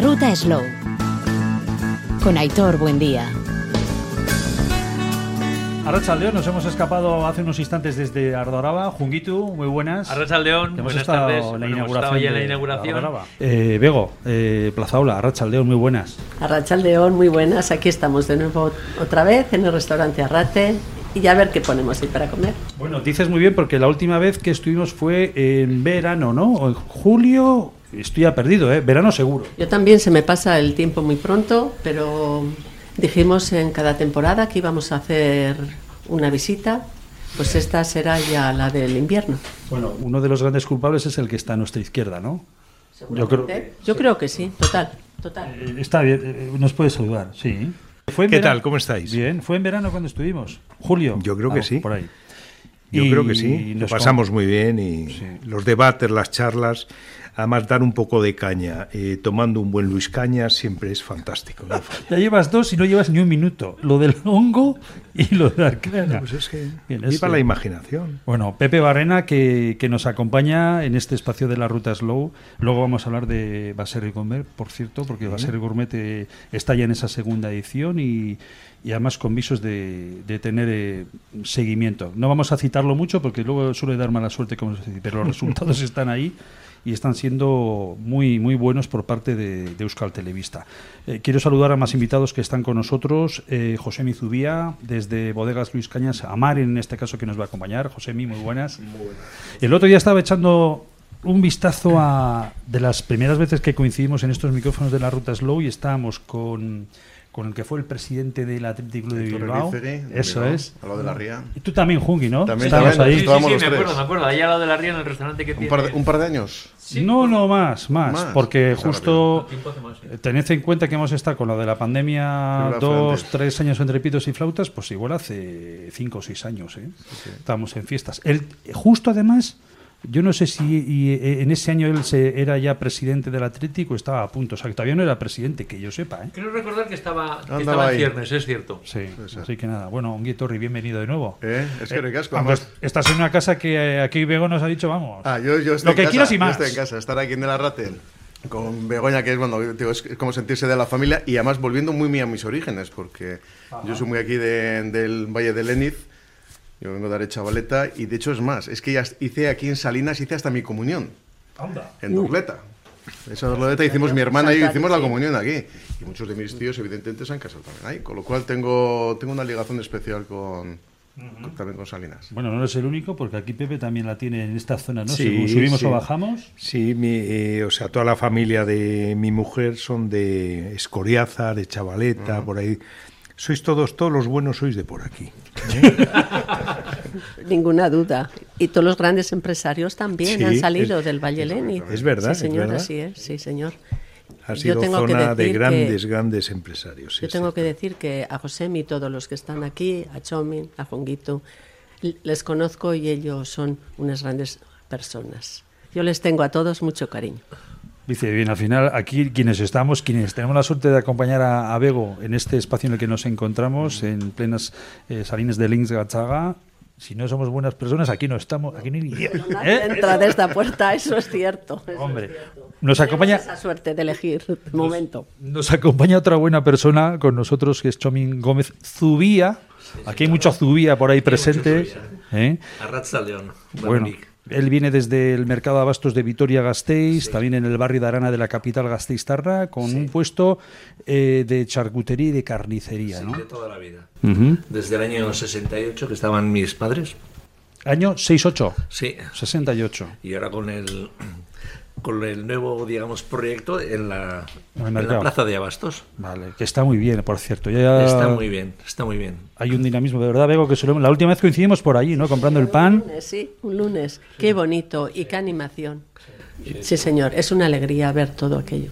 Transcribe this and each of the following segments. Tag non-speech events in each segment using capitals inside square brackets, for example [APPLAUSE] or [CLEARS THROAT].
ruta Slow. Con Aitor Buendía. Arrachaldeón, nos hemos escapado hace unos instantes desde Ardoraba. Junguitu, muy buenas. Arrachaldeón, Hemos buenas estado tardes. la Bueno, hemos inauguración. estado ya en la inauguración. Ardoraba. Eh, Bego, eh, Plazaola, Arrachaldeón, muy buenas. Arrachaldeón, muy buenas. Aquí estamos de nuevo otra vez en el restaurante Arrate y a ver qué ponemos ahí para comer. Bueno, dices muy bien porque la última vez que estuvimos fue en verano, ¿no? En julio, estoy ya perdido, ¿eh? Verano seguro. Yo también se me pasa el tiempo muy pronto, pero dijimos en cada temporada que íbamos a hacer una visita, pues esta será ya la del invierno. Bueno, uno de los grandes culpables es el que está a nuestra izquierda, ¿no? Yo creo, ¿Eh? Yo creo que sí, total, total. Eh, Está bien, eh, nos puede saludar, sí. Fue ¿Qué verano- tal? ¿Cómo estáis? Bien, fue en verano cuando estuvimos. Julio. Yo creo que Ah, sí. Por ahí. Yo Y creo que sí. Lo nos pasamos muy bien y Sí. los debates, las charlas, además dar un poco de caña, eh, tomando un buen Luis Caña siempre es fantástico. no. [LAUGHS] Ya llevas dos y no llevas ni un minuto. Lo del hongo y lo de Arclana. Pues es que Bien, viva que- la imaginación. Bueno, Pepe Barrena, que, que nos acompaña en este espacio de la Ruta Slow. Luego vamos a hablar de Baserri Gourmet, por cierto, porque Baserri Gourmet eh, está ya en esa segunda edición y, y además con visos de, de tener eh, seguimiento. No vamos a citarlo mucho porque luego suele dar mala suerte, como se dice, pero los resultados [LAUGHS] están ahí y están siendo muy muy buenos por parte de, de Euskal Televista. Eh, quiero saludar a más invitados que están con nosotros. Eh, José Mizubía, desde Bodegas Luis Cañas, a Mari en este caso que nos va a acompañar. José muy buenas. El otro día estaba echando un vistazo a de las primeras veces que coincidimos en estos micrófonos de la Ruta Slow y estábamos con, con el que fue el presidente del Atlético Club de Bilbao. Eso Bilbao, es. al lado de la ría. Y tú también, Jungi, ¿no? También, Estabas también. ahí. Sí, sí, sí, me tres. acuerdo, me acuerdo. Allá al lado de la ría en el restaurante que Un tiene. par, de, un par de años. Sí, no, no, más, más, Más. porque justo más, eh, tened en cuenta que hemos estado con lo de la pandemia dos, tres años entre pitos y flautas, pues igual hace cinco o seis años, ¿eh? Estábamos en fiestas. Él, justo además, yo no sé si y, eh, en ese año él se, era ya presidente del Atlético, estaba a punto, o sea, que todavía no era presidente, que yo sepa, ¿eh? Creo recordar que estaba, que Andaba estaba en ciernes, es cierto. Sí, ser. así que nada. Bueno, un Torri, bienvenido de nuevo. ¿Eh? Es que. Aunque además- estás en una casa que eh, aquí Bego nos ha dicho, vamos. Ah, yo, yo estoy Lo que en casa, quieras y yo más. estoy en casa. Estar aquí en el Arrate con Begoña, que es, bueno, digo, es, como sentirse de la familia y además volviendo muy, muy a mis orígenes, porque yo soy muy aquí de- del Valle de Leniz. Yo vengo de Arechavaleta y de hecho es más, es que ya hice aquí en Salinas, hice hasta mi comunión. Anda. En Dorleta. Esa Dorleta hicimos mi hermana y yo hicimos la comunión aquí. Y muchos de mis tíos, evidentemente, se han casado también ahí. Con lo cual tengo, tengo una ligación especial con, con- también con Salinas. Bueno, no eres el único, porque aquí Pepe también la tiene en esta zona, ¿no? Sí, Según subimos sí. o bajamos. Sí, mi, eh, o sea, toda la familia de mi mujer son de Escoriaza, de Chavaleta, por ahí. Sois todos, todos los buenos sois de por aquí. [LAUGHS] Ninguna duda. Y todos los grandes empresarios también Sí, han salido es- del Valle Leni. Es verdad, Sí, señor, es verdad. así es, sí, señor. Ha Yo sido que zona de que- grandes, grandes empresarios. sí, Yo tengo que decir que a Josemi y todos los que están aquí, a Chomin, a Jonguito, les conozco y ellos son unas grandes personas. Yo les tengo a todos mucho cariño. Dice, bien, al final, aquí quienes estamos, quienes tenemos la suerte de acompañar a, a Bego en este espacio en el que nos encontramos, en plenas eh, salines de Links Gachaga, si no somos buenas personas, aquí no estamos, aquí ni... ¿Eh? Entra de esta puerta, eso es cierto. eso es Hombre, cierto. nos Tenemos acompaña... esa suerte de elegir momento. Nos acompaña otra buena persona con nosotros, que es Chomin Gómez Zubía. Aquí hay mucho Zubía por ahí presente. ¿eh? Arrachaldeón. Bueno, él viene desde el mercado de abastos de Vitoria-Gasteiz, también en el barrio de Arana de la capital Gasteiztarra, con un puesto eh, de charcutería y de carnicería, ¿no? De toda la vida. Desde el año 68 que estaban mis padres. Año 68, Sí. 68. Y ahora con el con el nuevo, digamos, proyecto en la, En plaza de Abastos. Vale, que está muy bien, por cierto. Ya Está muy bien, está muy bien. Hay un dinamismo, de verdad, Bego, que solemos- la última vez coincidimos por allí, ¿no? Comprando el pan. Un lunes, sí, un lunes. Qué bonito y qué animación. Sí, señor, es una alegría ver todo aquello.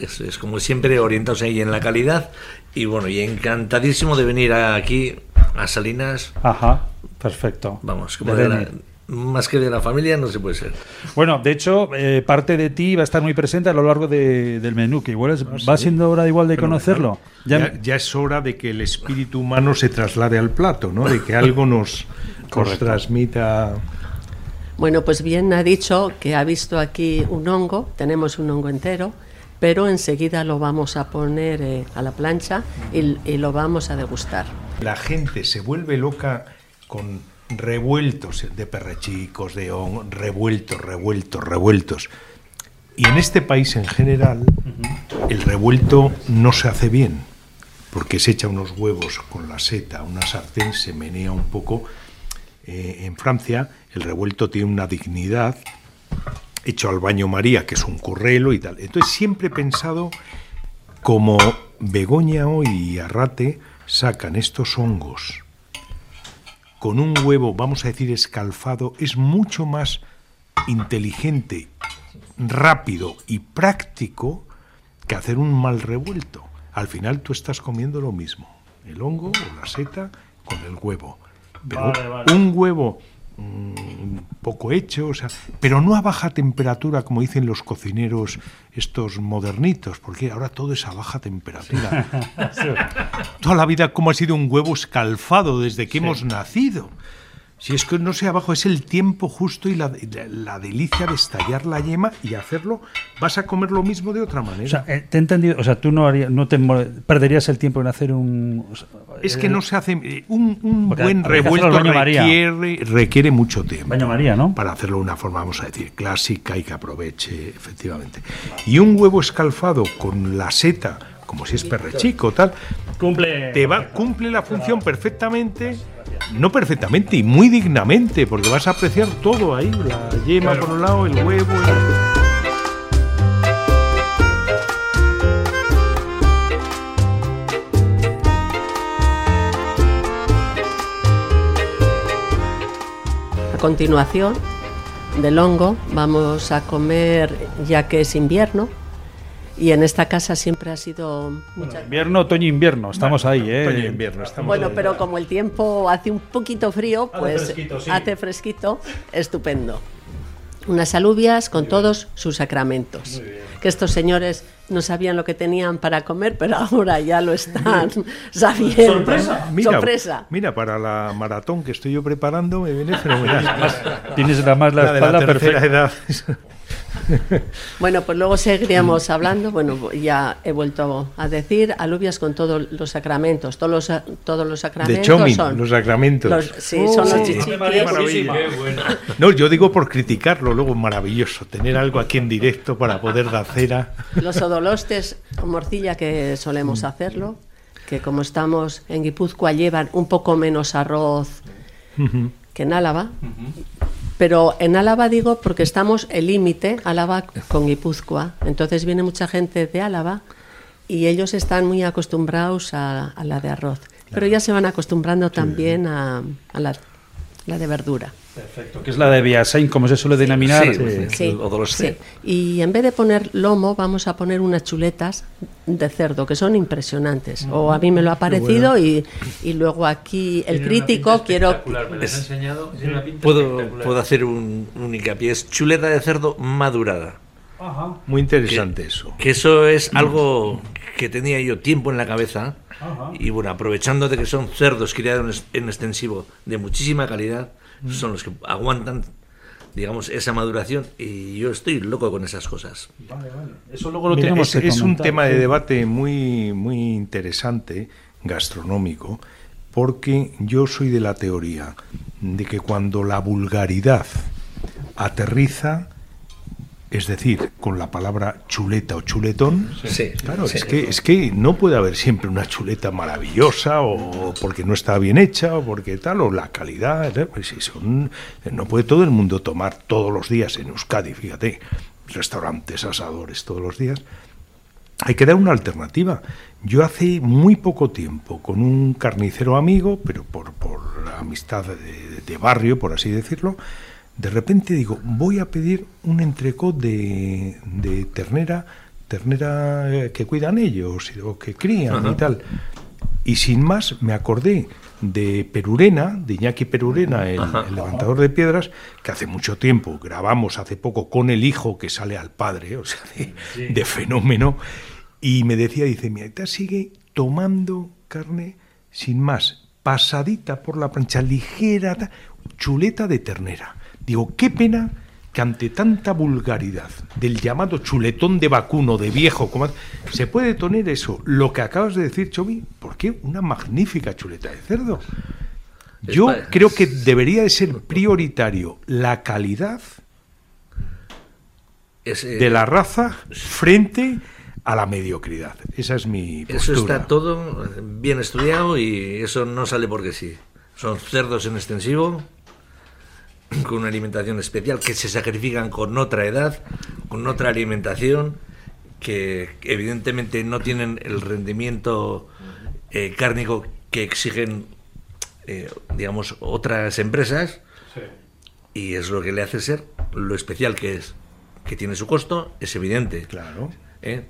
Es, es como siempre orientados ahí en la calidad y bueno, y encantadísimo de venir aquí a Salinas, Ajá, perfecto. vamos, como De de la- Beni. Más que de la familia no se puede ser. Bueno, de hecho, eh, parte de ti va a estar muy presente a lo largo de- del menú, que igual es- va siendo hora igual de conocerlo. Ya- Ya, ya es hora de que el espíritu humano se traslade al plato, ¿no? De que algo nos, nos transmita. Bueno, pues bien ha dicho que ha visto aquí un hongo, tenemos un hongo entero, pero enseguida lo vamos a poner eh, a la plancha y, y lo vamos a degustar. La gente se vuelve loca con revueltos de perrechicos, de on, revueltos, revueltos, revueltos. Y en este país en general, el revuelto no se hace bien, porque se echa unos huevos con la seta, una sartén, se menea un poco. Eh, en Francia, el revuelto tiene una dignidad, hecho al baño María, que es un currelo y tal. Entonces, siempre he pensado como Begoña hoy y Arrate sacan estos hongos con un huevo, vamos a decir, escalfado, es mucho más inteligente, rápido y práctico que hacer un mal revuelto. Al final tú estás comiendo lo mismo, el hongo o la seta con el huevo. Pero Vale, vale. un huevo mm, poco hecho, o sea, pero no a baja temperatura como dicen los cocineros estos modernitos, porque ahora todo es a baja temperatura. [LAUGHS] Toda la vida como ha sido un huevo escalfado desde que hemos nacido. Si es que no sé abajo, es el tiempo justo y la, la- la delicia de estallar la yema y hacerlo, vas a comer lo mismo de otra manera. O sea, eh, te he entendido, o sea, tú no harías, no te perderías el tiempo en hacer un o sea, es que eh, no se hace. eh, Un, buen revuelto requiere, requiere mucho tiempo. baño María, ¿no? Para hacerlo de una forma, vamos a decir, clásica y que aproveche, efectivamente. Y un huevo escalfado con la seta, como si es perrechico, tal, Cumple te va, cumple la función perfectamente, no perfectamente, y muy dignamente, porque vas a apreciar todo ahí, la yema por un lado, el huevo. el- A continuación del hongo vamos a comer, ya que es invierno, y en esta casa siempre ha sido mucha... Invierno, otoño, invierno, estamos ahí, ¿eh? Otoño e invierno, estamos Bueno, ahí. pero como el tiempo hace un poquito frío, Hace pues fresquito, sí. hace fresquito, estupendo. Unas alubias con todos sus sacramentos. Que estos señores no sabían lo que tenían para comer, pero ahora ya lo están sabiendo. Sorpresa. Mira, Sorpresa. mira, para la maratón que estoy yo preparando me viene [LAUGHS] fenomenal. Tienes la más la, La de la espalda tercera perfecta. edad. [LAUGHS] [LAUGHS] Bueno, pues luego seguiríamos hablando. Bueno, ya he vuelto a decir alubias con todos los sacramentos. Todos los, todos los sacramentos De Chomin, son. los sacramentos. los- sí, son los Oh, chichiquis. No, yo digo por criticarlo, luego maravilloso, tener algo aquí en directo para poder dar cera. Los odolostes con morcilla que solemos hacerlo, que como estamos en Guipúzcoa llevan un poco menos arroz que en Álava. Pero en Álava digo porque estamos el límite, Álava con Guipúzcoa. Entonces viene mucha gente de Álava y ellos están muy acostumbrados a, a la de arroz. Pero ya se van acostumbrando también a, a la, la de verdura. Perfecto, que es la de Viasain, como se suele denominar. Sí, eh, sí. Sí. Y en vez de poner lomo, vamos a poner unas chuletas de cerdo, que son impresionantes. O a mí me lo ha parecido y, y luego aquí el crítico quiero... Es- Puedo, puedo hacer un, un hincapié. Es chuleta de cerdo madurada. Muy interesante eso. Que eso es algo que tenía yo tiempo en la cabeza. Y bueno, aprovechando de que son cerdos criados en extensivo de muchísima calidad, son los que aguantan, digamos, esa maduración. Y yo estoy loco con esas cosas. Eso luego lo Mira, tenemos es, que es un tema de debate muy, muy interesante, gastronómico, porque yo soy de la teoría de que cuando la vulgaridad aterriza, es decir, con la palabra chuleta o chuletón, Sí, Claro, sí. es, que, es que no puede haber siempre una chuleta maravillosa o porque no está bien hecha o porque tal, o la calidad. ¿eh? Pues si son, no puede todo el mundo tomar todos los días en Euskadi, fíjate, restaurantes, asadores todos los días. Hay que dar una alternativa. Yo hace muy poco tiempo, con un carnicero amigo, pero por, amistad de, de barrio, por así decirlo, de repente digo, voy a pedir un entrecot de, de ternera, ternera eh, que cuidan ellos o que crían y tal. Y sin más me acordé de Perurena, de Iñaki Perurena, el, el levantador de piedras, que hace mucho tiempo grabamos hace poco con el hijo que sale al padre, o sea, de, de fenómeno. Y me decía, dice, mi aita sigue tomando carne sin más, pasadita por la plancha, ligera, ta- chuleta de ternera. Digo, qué pena que ante tanta vulgaridad del llamado chuletón de vacuno, de viejo, como se puede tener eso, lo que acabas de decir, Chomi, ¿por qué una magnífica chuleta de cerdo? Yo creo que debería de ser prioritario la calidad eh, de la raza frente a la mediocridad. Esa es mi Eso postura. está todo bien estudiado y eso no sale porque sí. Son cerdos en extensivo, [CLEARS THROAT] con una alimentación especial, que se sacrifican con otra edad, con otra alimentación, que evidentemente no tienen el rendimiento eh, cárnico que exigen, eh, digamos, otras empresas. Y es lo que le hace ser lo especial que es. Que tiene su costo, es evidente. Claro. ¿eh?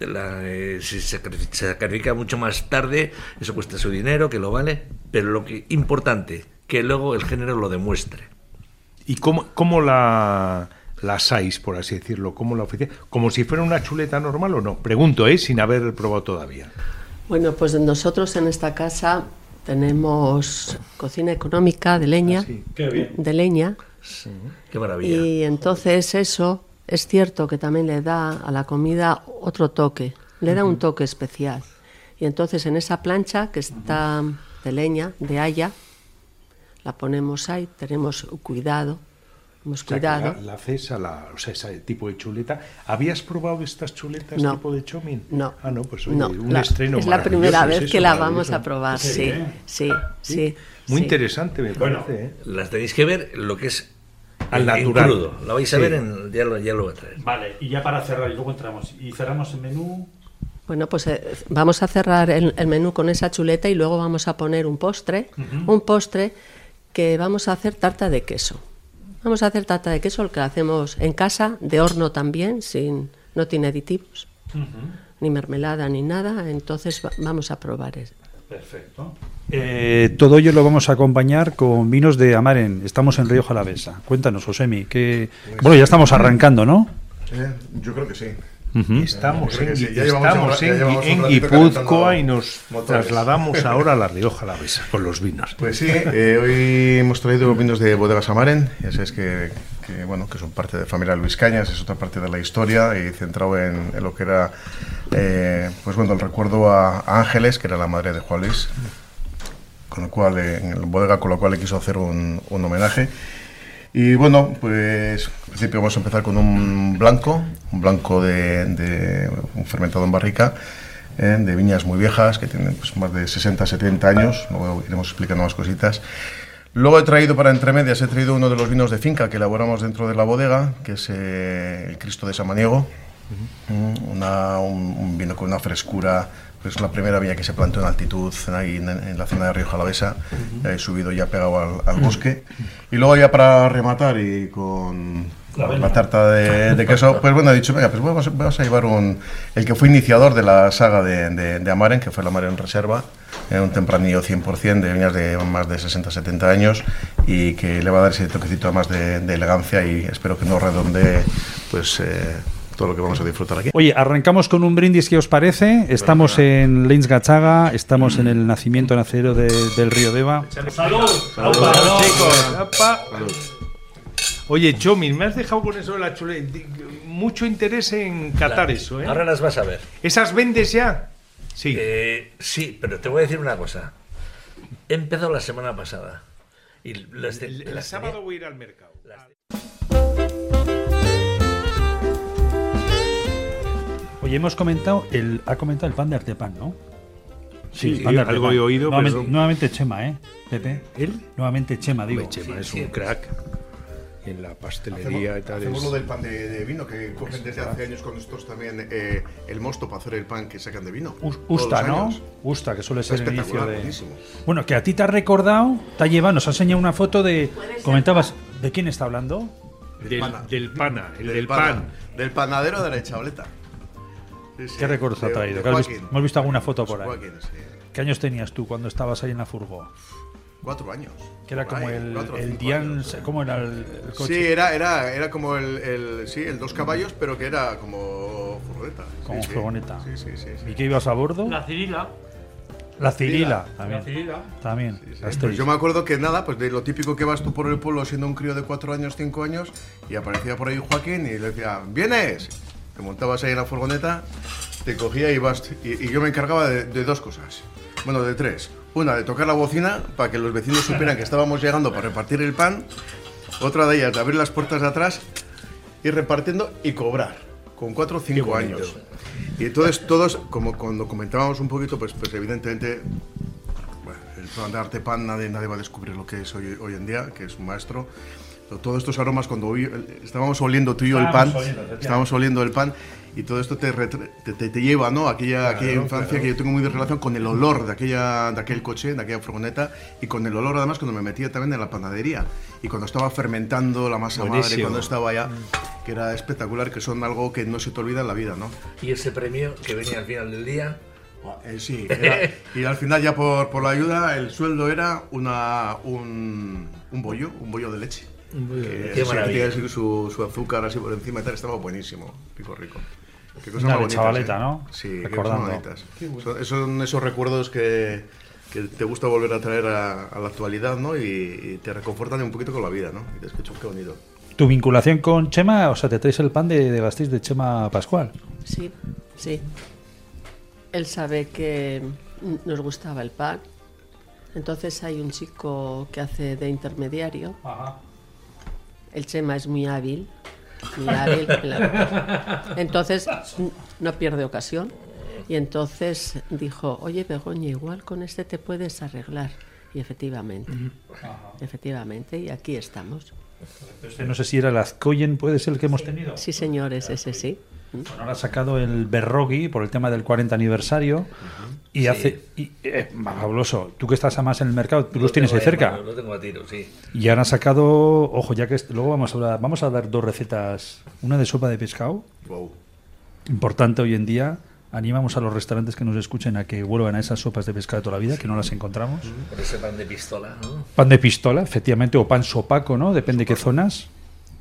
La- eh, si se sacrifica, se sacrifica mucho más tarde, eso cuesta su dinero, que lo vale, pero lo que importante, que luego el género lo demuestre. ¿Y cómo, cómo la, la asáis, por así decirlo? ¿Cómo la oficial? ¿Como si fuera una chuleta normal o no? Pregunto, ¿eh? Sin haber probado todavía. Bueno, pues nosotros en esta casa tenemos cocina económica de leña, Ah, sí. de leña, Qué maravilla. y entonces eso es cierto que también le da a la comida otro toque, le da un toque especial. Y entonces en esa plancha que está de leña, de haya, la ponemos ahí, tenemos cuidado, hemos O sea, que cuidado. La, la haces a la, o sea, ese tipo de chuleta. ¿Habías probado estas chuletas No. tipo de chomin? No. Ah, no, pues oye, No, un la- estreno es la primera es vez eso, que la vamos a probar, sí, sí, sí. Muy sí. interesante, me parece. ¿eh? Las tenéis que ver lo que es Al natural. crudo. La vais a Sí. ver, en, ya, lo, ya lo voy a traer. Vale, y ya para cerrar, y luego entramos. Y cerramos el menú. Bueno, pues eh, vamos a cerrar el, el menú con esa chuleta y luego vamos a poner un postre, un postre que vamos a hacer tarta de queso. Vamos a hacer tarta de queso, el que hacemos en casa, de horno también, sin, no tiene aditivos, ni mermelada ni nada, entonces va- vamos a probar eso. Perfecto. Eh, todo ello lo vamos a acompañar con vinos de Amaren. Estamos en Río Jalavesa. Cuéntanos, Josemi, que bueno, ya estamos arrancando, ¿no? Eh, yo creo que sí. Estamos, en, sí. Estamos un- en, en Guipúzcoa y nos motores. trasladamos [LAUGHS] ahora a la Rioja Alavesa con los vinos. Pues sí, eh, hoy hemos traído vinos de Bodegas Amaren, ya sabes que, que, bueno, que son parte de familia Luis Cañas, es otra parte de la historia y centrado en, en lo que era, eh, pues bueno, el recuerdo a, a Ángeles, que era la madre de Juan Luis, con el cual, eh, en el bodega con lo cual le quiso hacer un, un homenaje. Y bueno, pues en principio vamos a empezar con un blanco, un blanco de, de un fermentado en barrica, eh, de viñas muy viejas, que tienen pues, más de 60, 70 años, luego iremos explicando más cositas. Luego he traído para entremedias, he traído uno de los vinos de finca que elaboramos dentro de la bodega, que es eh, el Cristo de Samaniego, Mm, una- un, un vino con una frescura, es la primera viña que se plantó en altitud ahí en, en la zona de Río Jalavesa, he subido ya pegado al, al bosque. Y luego ya para rematar y con la, tarta de, de queso, pues bueno, he dicho, venga, pues vamos, vamos a llevar un, el que fue iniciador de la saga de, de, de Amaren, que fue la Amaren Reserva, eh, un tempranillo 100% de viñas de más de 60-70 años y que le va a dar ese toquecito más de, elegancia y espero que nos redondee pues, eh, todo lo que vamos a disfrutar aquí. Oye, arrancamos con un brindis, ¿qué os parece? Estamos en Leins Gachaga, estamos en el nacimiento nacero de- del río Deva. ¡Salud! chicos! ¡Apa! Oye, Chomin, me has dejado con eso de la chuleta. Mucho interés en catar eso, ¿eh? Ahora las vas a ver. ¿Esas vendes ya? Sí. Eh, sí, pero te voy a decir una cosa. He empezado la semana pasada. Y las de- el, el las sábado tenía- voy a ir al mercado. Hemos comentado, el, ha comentado el pan de Artepan, ¿no? Sí, pan de algo he oído, nuevamente, pero- nuevamente Chema, ¿eh? Pepe. ¿Él? Nuevamente Chema, digo. Hombre, Chema es sí, un crack en la pastelería y tal. Hacemos es- lo del pan de, de vino, que cogen desde hace años con nosotros también eh, el mosto para hacer el pan que sacan de vino. Todos Usta, ¿no? Usta, que suele ser el inicio espectacular, de. buenísimo. Bueno, que a ti te ha recordado, te ha llevado, nos ha enseñado una foto de. Comentabas, ¿de quién está hablando? Del, pana. del pana, el del, pana, pan. Del panadero de la chavaleta. Sí, sí, ¿Qué recuerdos ha traído? Joaquín. hemos visto alguna foto por ahí. Joaquín, sí. ¿Qué años tenías tú cuando estabas ahí en la furgo? Cuatro años. Que era como ahí, el, cuatro Dian, años. ¿cómo era el, el coche? Sí, era, era, era como el, el, sí, el dos caballos, pero que era como furgoneta. Como sí, sí. furgoneta. Sí, sí, sí. sí. ¿Y qué ibas a bordo? La Cirila. La Cirila, La también. Cirila. También. las Pues yo me acuerdo que nada, pues de lo típico que vas tú por el pueblo siendo un crío de cuatro años, cinco años, y aparecía por ahí Joaquín y le decía, ¿vienes? Te montabas ahí en la furgoneta, te cogía y vas. Y, y yo me encargaba de, de dos cosas. Bueno, de tres. Una, de tocar la bocina para que los vecinos supieran que estábamos llegando para repartir el pan. Otra de ellas, de abrir las puertas de atrás, ir repartiendo y cobrar. Con cuatro o cinco años. Y entonces todos, como cuando comentábamos un poquito, pues, pues evidentemente el plan de arte pan nadie, nadie va a descubrir lo que es hoy, hoy en día, que es un maestro. Todos estos aromas, cuando estábamos oliendo tú y yo el pan, Estábamos oliendo, estábamos oliendo el pan, y todo esto te, te, te- lleva ¿no? a aquella, aquella infancia que yo tengo muy de relación con el olor de, aquella, de aquel coche, de aquella furgoneta, y con el olor además cuando me metía también en la panadería, y cuando estaba fermentando la masa madre, Buenísimo. cuando estaba allá, que era espectacular, que son algo que no se te olvida en la vida, ¿no? Y ese premio que venía al final del día, Eh, sí, era- y al final ya por, por la ayuda el sueldo era una, un, un bollo, un bollo de leche. Que Qué sí, que maravilla. así su, su azúcar así por encima y tal, estaba buenísimo, rico, rico. Qué cosas Una más de bonitas, chavaleta, ¿eh? ¿no? Sí, qué Recordando. cosas bonitas. Son, son esos recuerdos que, que te gusta volver a traer a, a la actualidad, ¿no? Y, y te reconfortan un poquito con la vida, ¿no? Y qué chulo, qué bonito. Tu vinculación con Chema, o sea, te traes el pan de, de Gasteiz de Chema Pascual. Sí, sí. Él sabe que nos gustaba el pan. Entonces hay un chico que hace de intermediario. El Chema es muy hábil. Muy hábil. [LAUGHS] la- Entonces no pierde ocasión. Y entonces dijo, oye Begoña, igual con este te puedes arreglar. Y efectivamente, efectivamente, y aquí estamos. Este no sé si era el Azcoyen, puede ser el que hemos tenido. Sí, señores, ese sí. Bueno, ahora ha sacado el Berrogi por el tema del 40 aniversario. Y hace. Y, eh, fabuloso. Tú que estás más en el mercado, tú los tienes ahí cerca. mano, Lo tengo a tiro, sí. Y ahora han sacado. Ojo, ya que luego vamos a hablar. Vamos a dar dos recetas. Una de sopa de pescado. Wow. Importante hoy en día. Animamos a los restaurantes que nos escuchen a que vuelvan a esas sopas de pescado de toda la vida, que no las encontramos. Con ese pan de pistola, ¿no? Pan de pistola, efectivamente, o pan sopaco, ¿no? Depende qué zonas.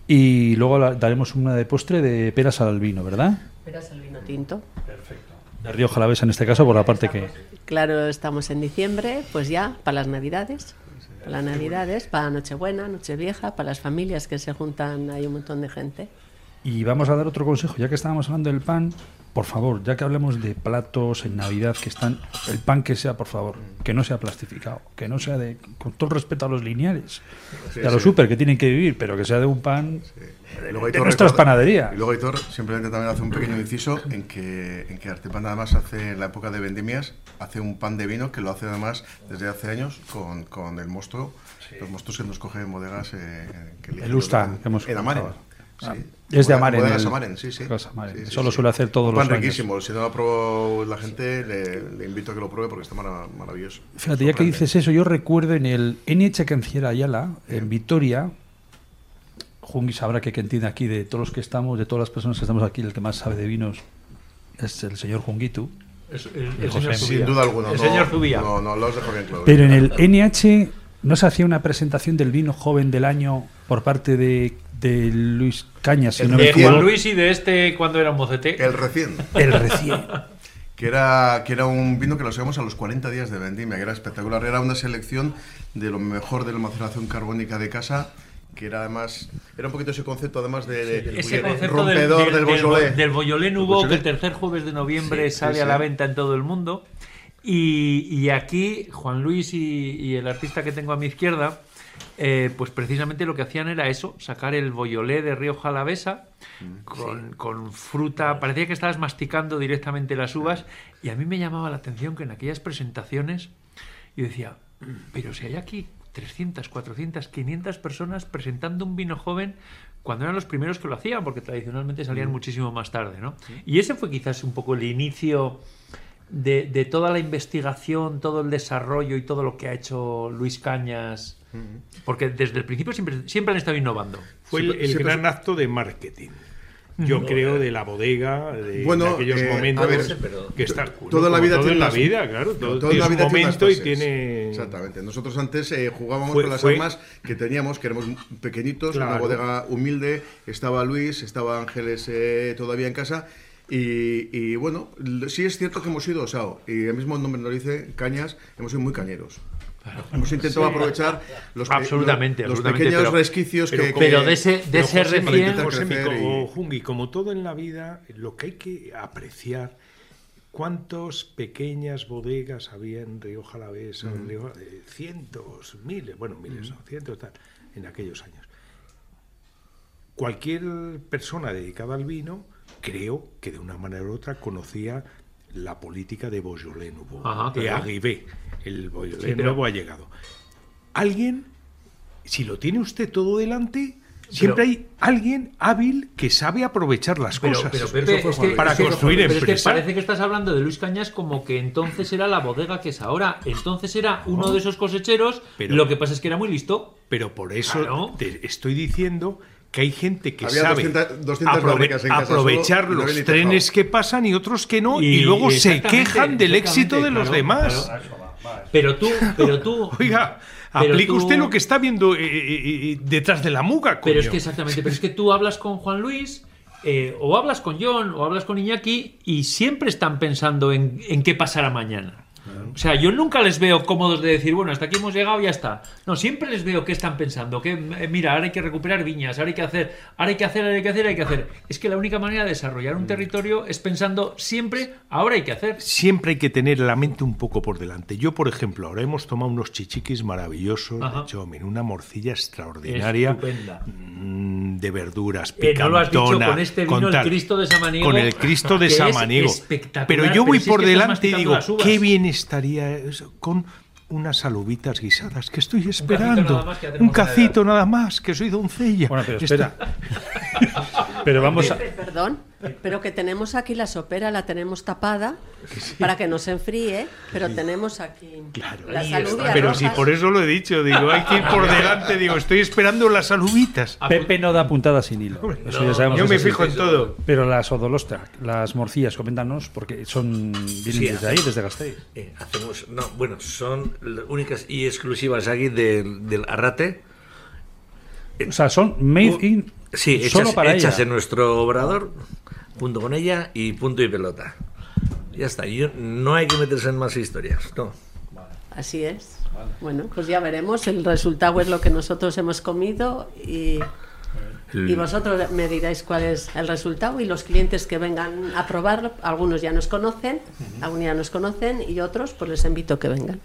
Y luego daremos una de postre de peras al vino, ¿verdad? Verás el vino tinto. De Río Jalavesa en este caso, por la parte que... Claro, estamos en diciembre, pues ya para las Navidades. Para las Navidades, para Nochebuena, Nochevieja, para las familias que se juntan, hay un montón de gente. Y vamos a dar otro consejo, ya que estábamos hablando del pan, por favor, ya que hablamos de platos en Navidad que están, el pan que sea, por favor, que no sea plastificado, que no sea de, con todo el respeto a los lineales Sí, y a los sí. super que tienen que vivir, pero que sea de un pan luego de nuestras panaderías. Y luego Aitor simplemente también hace un pequeño inciso en que, en que Artepan además hace en la época de vendimias, hace un pan de vino que lo hace además desde hace años con, con el mosto, los mostos que nos coge en bodegas eh, que El elegimos Usta, en- que hemos en Sí. Ah, es de Amaren, Bodegas Amaren, sí, sí. Amaren. Sí, sí, Eso lo sí. suele hacer todos Un pan los años. riquísimo. Si no lo ha probado la gente, le, le invito a que lo pruebe porque está mara- maravilloso. Fíjate, ya que dices eso, yo recuerdo en el NH Canciera Ayala, en Vitoria, Jungi sabrá que quien tiene aquí, de todos los que estamos, de todas las personas que estamos aquí, el que más sabe de vinos es el señor Junguitu. Es- el, el José, señor sin Zubía. Sin duda alguna. El no, señor Zubía. No, no, lo has dejado bien claro. Pero en el NH no se hacía una presentación del vino joven del año por parte de, de Luis Cañas, si no me de Juan. Luis y de este cuando era mocete. El recién. El recién. [LAUGHS] que era, que era un vino que lo sacamos a los 40 días de vendimia, que era espectacular. Era una selección de lo mejor de la maceración carbónica de casa, que era además, era un poquito ese concepto además de, de- Ese concepto del, rompedor del, del, del, Beaujolais. del Beaujolais. que el tercer jueves de noviembre Sí, sí, sale a sí. la venta en todo el mundo. Y, y aquí Juan Luis y, y el artista que tengo a mi izquierda, eh, pues precisamente lo que hacían era eso, sacar el Beaujolais de Río Jalavesa Mm, con, con fruta, parecía que estabas masticando directamente las uvas y a mí me llamaba la atención que en aquellas presentaciones yo decía, "Mm, pero si hay aquí 300, 400, 500 personas presentando un vino joven cuando eran los primeros que lo hacían, porque tradicionalmente salían muchísimo más tarde, ¿no? Y ese fue quizás un poco el inicio de, de toda la investigación, todo el desarrollo y todo lo que ha hecho Luis Cañas, porque desde el principio siempre, siempre han estado innovando. Fue el, Siempre- el siempre- gran acto de marketing. Yo creo de la bodega, de, Bueno, de aquellos eh, momentos a ver, pero que está toda la vida todo tiene en la vida, claro, todo Toda la tiene momento y tiene Exactamente. Nosotros antes eh, jugábamos Fue- con las fue- armas que teníamos, que éramos pequeñitos, una Claro. bodega humilde. Estaba Luis, estaba Ángeles eh, todavía en casa. Y, y, bueno, sí es cierto que hemos sido osado. Y el mismo nombre nos lo dice Cañas, hemos sido muy cañeros. Hemos intentado aprovechar los, Absolutamente, los, los absolutamente, pequeños pero- resquicios pero que, Pero de ese, de ese recién... como y- Jungi, como todo en la vida, lo que hay que apreciar, cuántas pequeñas bodegas había en Rioja Alavesa, en Rioja- eh, cientos, miles, bueno, miles, no, cientos, tal, en aquellos años. Cualquier persona dedicada al vino, creo que de una manera u otra conocía la política de Beaujolais Nouveau, Ajá, de claro. Arrivé, el Beaujolais Sí, pero- ha llegado. Alguien, si lo tiene usted todo delante, siempre hay alguien hábil que sabe aprovechar las Pero, cosas. pero Pepe, fue es que, Luis. Para es que- construir pero es que empresa. parece que estás hablando de Luis Cañas como que entonces era la bodega que es ahora. Entonces era uno de esos cosecheros. Pero- lo que pasa es que era muy listo. Pero por eso Claro. te estoy diciendo que hay gente que Había sabe 200 200 aprove- barricas en casa aprovechar solo los trenes que pasan y otros que no, y, Y- luego se quejan del éxito de los claro, demás. claro. Pero tú, pero tú. [LAUGHS] Oiga, pero aplica tú- usted lo que está viendo eh, eh, eh, detrás de la muga, Pero es coño. que exactamente, pero es que tú hablas con Juan Luis, eh, o hablas con John, o hablas con Iñaki, y siempre están pensando en, en qué pasará mañana. O sea, yo nunca les veo cómodos de decir, bueno, hasta aquí hemos llegado y ya está. No, siempre les veo qué están pensando, que eh, mira, ahora hay que recuperar viñas, ahora hay que hacer, ahora hay que hacer, ahora hay que hacer, hay que hacer. Es que la única manera de desarrollar un territorio es pensando siempre, ahora hay que hacer. Siempre hay que tener la mente un poco por delante. Yo, por ejemplo, ahora hemos tomado unos chichiquis maravillosos Ajá. de Chomin, una morcilla extraordinaria Estupenda. mm, de verduras, Eh, no lo has dicho picantona, con este vino, el tal. Cristo de Samaniego, Con el Cristo de que es Samaniego. espectacular, Pero yo pero voy es por que delante y digo, qué bien estaría eso con unas alubitas guisadas que estoy cacito esperando. nada más que Un tenemos en la cacito nada más, que soy doncella. Bueno, pero Está- espera. [LAUGHS] pero vamos a. Perdón, pero que tenemos aquí la sopera, la tenemos tapada para que no se enfríe, pero tenemos aquí las Ahí alubias. Pero si por eso lo he dicho, digo, hay que ir por delante, digo, estoy esperando las alubitas. Pepe no da puntada sin hilo. Eso ya sabemos Yo me fijo en todo. Pero las odolostra, las morcillas, coméntanos, porque son vienen Sí, desde ahí, desde Gasteiz. Eh, hacemos, no, bueno, son las únicas y exclusivas aquí del, del Arrate. O sea, son made in Sí, solo hechas, para hechas ella. en nuestro obrador, junto con ella y punto y pelota. Ya está, y yo- no hay que meterse en más historias. No. Así es. Bueno, pues ya veremos. El resultado es lo que nosotros hemos comido y, y vosotros me diréis cuál es el resultado y los clientes que vengan a probarlo, algunos ya nos conocen, algunos ya nos conocen y otros pues les invito a que vengan.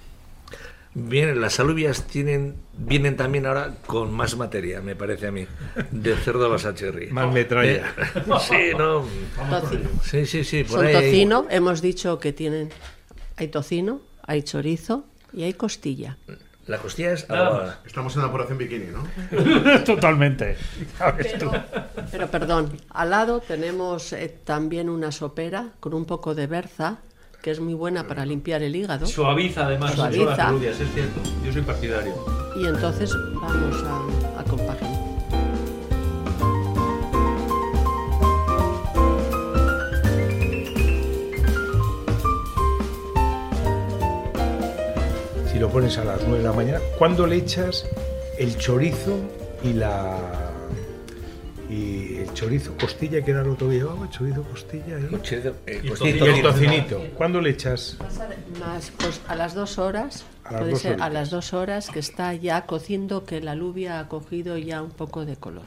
Bien, las alubias tienen, vienen también ahora con más materia, me parece a mí, de cerdo basacherry. Más metralla. Eh, [LAUGHS] sí, no. Tocino. Sí, sí, sí. Por Son ahí hay- tocino, hemos dicho que tienen, hay tocino, hay chorizo y hay costilla. La costilla es adobada. Estamos en la operación bikini, ¿no? [LAUGHS] Totalmente. Pero, pero perdón, al lado tenemos eh, también una sopera con un poco de berza, que es muy buena para limpiar el hígado. Suaviza además mucho Suaviza. las alubias, es cierto. Yo soy partidario. Y entonces vamos a, a compaginar. Si lo pones a las 9 de la mañana, ¿cuándo le echas el chorizo y la. El chorizo costilla, que era lo que llevaba? Chorizo costilla y. Chorizo, eh, Y costilla Y el tocinito. ¿Cuándo le echas? Más, pues a las dos horas, A las puede dos ser a las dos horas que está ya cociendo, que la alubia ha cogido ya un poco de color.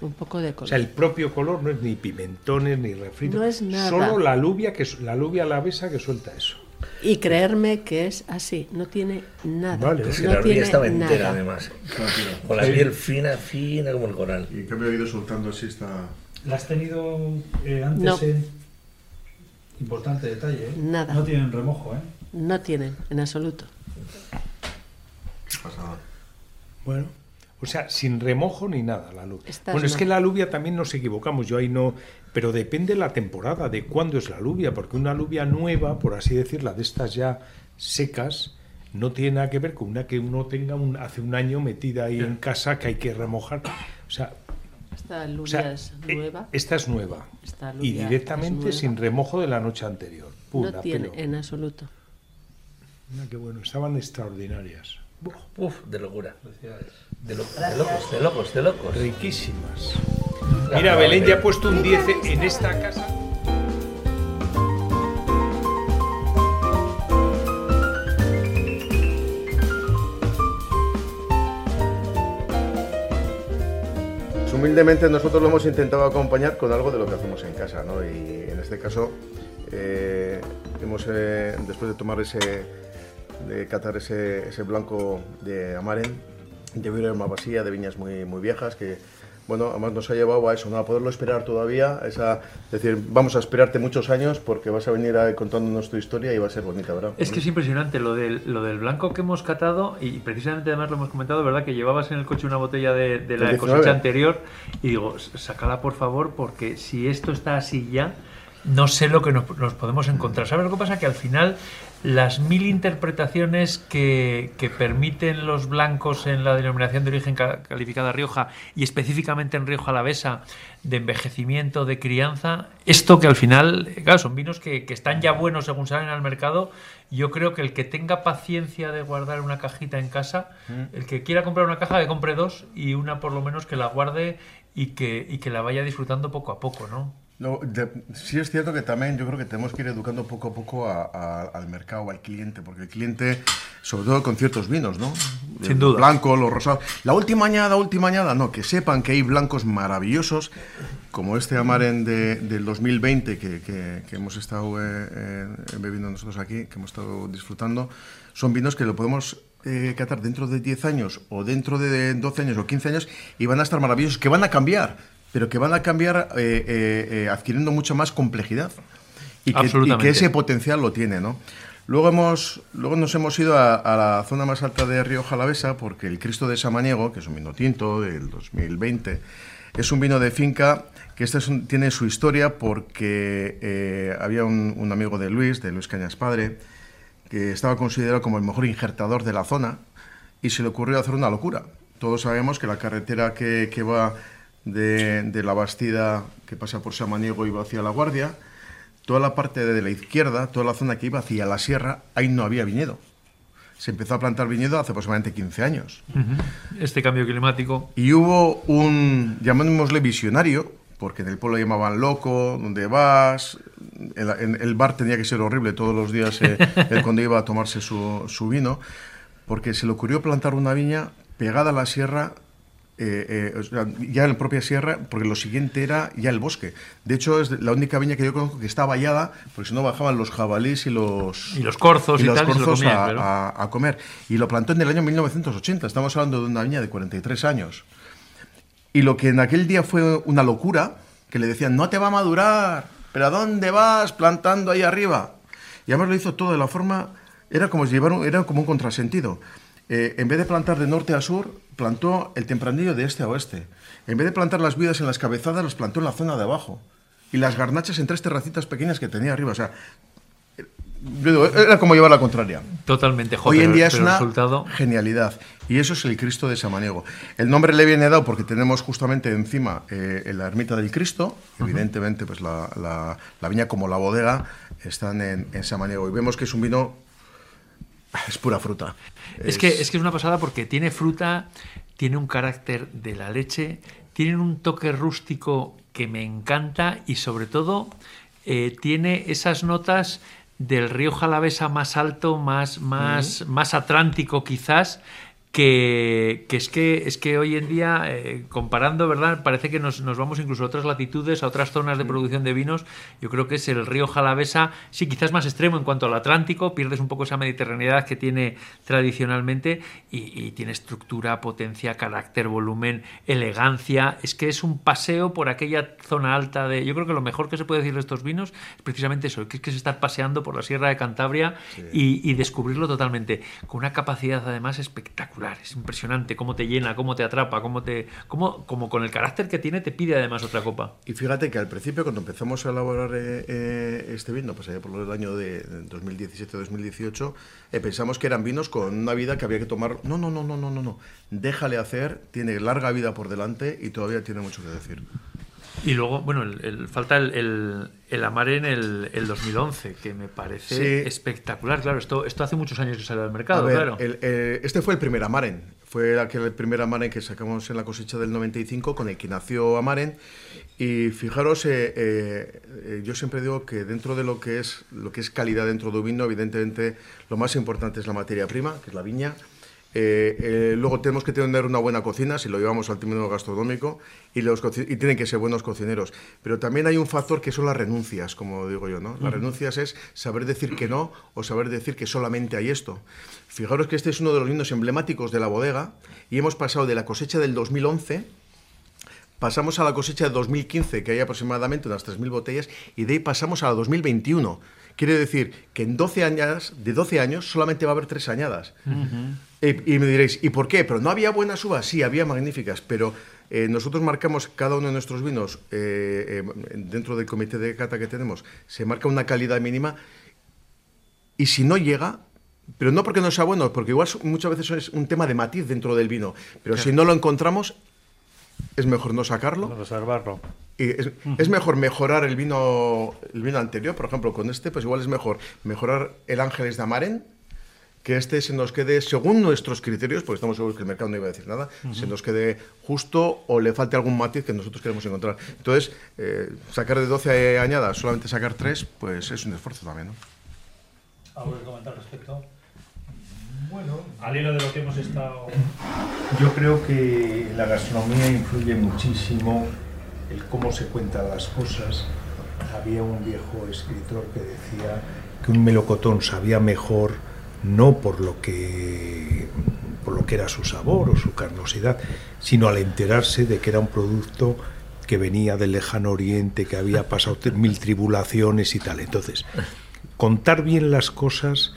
Un poco de O color. sea, el propio color no es ni pimentones ni refrito. No es nada. Solo la alubia, que, la alubia alavesa que suelta eso. Y creerme que es así, no tiene nada. Vale, Es que no la orilla tiene estaba entera, nada. además. Con la piel fina, fina como el coral. Y en cambio he ido soltando así esta... ¿La has tenido eh, antes No. en- Importante detalle, ¿eh? Nada. No tienen remojo, ¿eh? No tienen, en absoluto. pasada. Bueno, o sea, sin remojo ni nada la alubia. Estás bueno, es que la alubia también nos equivocamos, yo ahí no, pero depende la temporada, de cuándo es la alubia, porque una alubia nueva, por así decirla, de estas ya secas, no tiene nada que ver con una que uno tenga un, hace un año metida ahí en casa que hay que remojar. O sea, Esta o alubia sea, es eh, nueva. esta es nueva. Esta Y directamente nueva. sin remojo de la noche anterior. Pum, No la tiene, pelo. en absoluto. Mira qué bueno, estaban extraordinarias. Uf, de locura. De, locos, de locos, de locos. Riquísimas. Mira, Belén ya ha puesto un 10 en esta casa. humildemente nosotros lo hemos intentado acompañar con algo de lo que hacemos en casa, ¿no? Y en este caso eh, hemos eh, después de tomar ese de catar ese, ese blanco de Amaren, de una vacía de viñas muy, muy viejas que bueno, además nos ha llevado a eso, ¿no? a poderlo esperar todavía, esa, es decir, vamos a esperarte muchos años porque vas a venir a, contándonos tu historia y va a ser bonita, ¿verdad? Es que es impresionante lo del, lo del blanco que hemos catado y precisamente además lo hemos comentado, ¿verdad? Que llevabas en el coche una botella de, de la cosecha anterior y digo, sácala por favor porque si esto está así ya, no sé lo que nos, nos podemos encontrar. ¿Sabes lo que pasa? Que al final las mil interpretaciones que, permiten los blancos en la denominación de origen calificada Rioja y específicamente en Rioja Alavesa de envejecimiento, de crianza, esto que al final, claro, son vinos que, están ya buenos según salen al mercado, yo creo que el que tenga paciencia de guardar una cajita en casa, mm. el que quiera comprar una caja, que compre dos y una por lo menos que la guarde y que, y que la vaya disfrutando poco a poco, ¿no? No, sí es cierto que también yo creo que tenemos que ir educando poco a poco al mercado, al cliente, porque el cliente, sobre todo con ciertos vinos, ¿no? Sin duda. Blanco, los rosados. La última añada, última añada, no, que sepan que hay blancos maravillosos, como este Amaren de, del 2020 que, que, hemos estado eh, eh, bebiendo nosotros aquí, que hemos estado disfrutando, son vinos que lo podemos eh, catar dentro de 10 años o dentro de 12 años o 15 años y van a estar maravillosos, que van a cambiar pero que van a cambiar eh, eh, eh, adquiriendo mucha más complejidad. Y que, ese potencial lo tiene, ¿no? Luego, hemos, luego nos hemos ido a, la zona más alta de Río Jalavesa porque el Cristo de Samaniego, que es un vino tinto del 2020, es un vino de finca que este tiene su historia porque había un, un, amigo de Luis, de Luis Cañas Padre, que estaba considerado como el mejor injertador de la zona y se le ocurrió hacer una locura. Todos sabemos que la carretera que, que va de, la Bastida que pasa por Samaniego y va hacia La Guardia, toda la parte de la izquierda, toda la zona que iba hacia la sierra, ahí no había viñedo. Se empezó a plantar viñedo hace aproximadamente 15 años. Este cambio climático. Y hubo un, llamémosle visionario, porque en el pueblo llamaban loco, ¿dónde vas? En, el bar tenía que ser horrible todos los días eh, [LAUGHS] cuando iba a tomarse su, su vino, porque se le ocurrió plantar una viña pegada a la sierra eh, eh, ya en la propia sierra, porque lo siguiente era ya el bosque. De hecho, es la única viña que yo conozco que está vallada, porque si no bajaban los jabalíes y los, y los corzos, y, a, comer. Y lo plantó en el año 1980, estamos hablando de una viña de 43 años. Y lo que en aquel día fue una locura, que le decían, no te va a madurar, pero ¿a dónde vas plantando ahí arriba? Y además lo hizo todo de la forma, era como, llevar era como un contrasentido. Eh, en vez de plantar de norte a sur, plantó el tempranillo de este a oeste. En vez de plantar las vidas en las cabezadas, las plantó en la zona de abajo. Y las garnachas en tres terracitas pequeñas que tenía arriba. O sea, era como llevar la contraria. Totalmente, Hoy en día es una genialidad. Y eso es el Cristo de Samaniego. El nombre le viene dado porque tenemos justamente encima eh, la ermita del Cristo. Evidentemente, pues la, viña como la bodega están en, en Samaniego. Y vemos que es un vino es pura fruta. Es, Que, es que es una pasada porque tiene fruta, tiene un carácter de la leche, tiene un toque rústico que me encanta y sobre todo eh, tiene esas notas del río Jalavesa más alto, más, más, más atlántico quizás, que, es que es que hoy en día, eh, comparando, ¿verdad? Parece que nos, vamos incluso a otras latitudes, a otras zonas de producción de vinos. Yo creo que es el río Jalavesa, sí, quizás más extremo en cuanto al Atlántico, pierdes un poco esa mediterraneidad que tiene tradicionalmente y, tiene estructura, potencia, carácter, volumen, elegancia. Es que es un paseo por aquella zona alta de. Yo creo que lo mejor que se puede decir de estos vinos es precisamente eso, que es que es estar paseando por la Sierra de Cantabria y, y descubrirlo totalmente, con una capacidad además espectacular es impresionante cómo te llena, cómo te atrapa, cómo te, cómo, como con el carácter que tiene te pide además otra copa. Y fíjate que al principio cuando empezamos a elaborar eh, eh, este vino, pues allá por el año de 2017-2018, eh, pensamos que eran vinos con una vida que había que tomar. No, no, no, no, no, no, no. Déjale hacer, tiene larga vida por delante y todavía tiene mucho que decir. Y luego, bueno, el, falta el, el, Amare en el, 2011, que me parece espectacular. Claro, esto, esto hace muchos años que salió al mercado, claro. Eh, este fue el primer Amaren. Fue aquel primer Amaren que sacamos en la cosecha del 95, con el que nació Amaren. Y fijaros, eh, eh, yo siempre digo que dentro de lo que es lo que es calidad dentro de un vino, evidentemente lo más importante es la materia prima, que es la viña. Eh, eh, luego tenemos que tener una buena cocina, si lo llevamos al término gastronómico, y, los y tienen que ser buenos cocineros. Pero también hay un factor que son las renuncias, como digo yo. ¿no? Las renuncias es saber decir que no o saber decir que solamente hay esto. Fijaros que este es uno de los vinos emblemáticos de la bodega y hemos pasado de la cosecha del 2011 pasamos a la cosecha de 2015, que hay aproximadamente unas 3.000 botellas, y de ahí pasamos a la 2021. Quiere decir que en 12 años, de 12 años solamente va a haber 3 añadas. y, y me diréis, ¿y por qué? ¿Pero no había buenas uvas? Sí, había magníficas, pero eh, nosotros marcamos cada uno de nuestros vinos, eh, eh, dentro del comité de cata que tenemos, se marca una calidad mínima, y si no llega... Pero no porque no sea bueno, porque igual muchas veces es un tema de matiz dentro del vino. Pero si no lo encontramos, es mejor no sacarlo. Reservarlo. Y es, es mejor mejorar el vino, el vino anterior, por ejemplo, con este, pues igual es mejor mejorar el Ángeles de Amaren, que este se nos quede, según nuestros criterios, porque estamos seguros que el mercado no iba a decir nada, se nos quede justo o le falte algún matiz que nosotros queremos encontrar. Entonces, eh, sacar de 12 añadas, solamente sacar 3, pues es un esfuerzo también, ¿no? ¿Algo que comentar respecto? Bueno, Al hilo de lo que hemos estado... Yo creo que la gastronomía influye muchísimo el cómo se cuentan las cosas. Había un viejo escritor que decía que un melocotón sabía mejor no por lo que por lo que era su sabor o su carnosidad, sino al enterarse de que era un producto que venía del lejano oriente, que había pasado mil tribulaciones y tal. Entonces, contar bien las cosas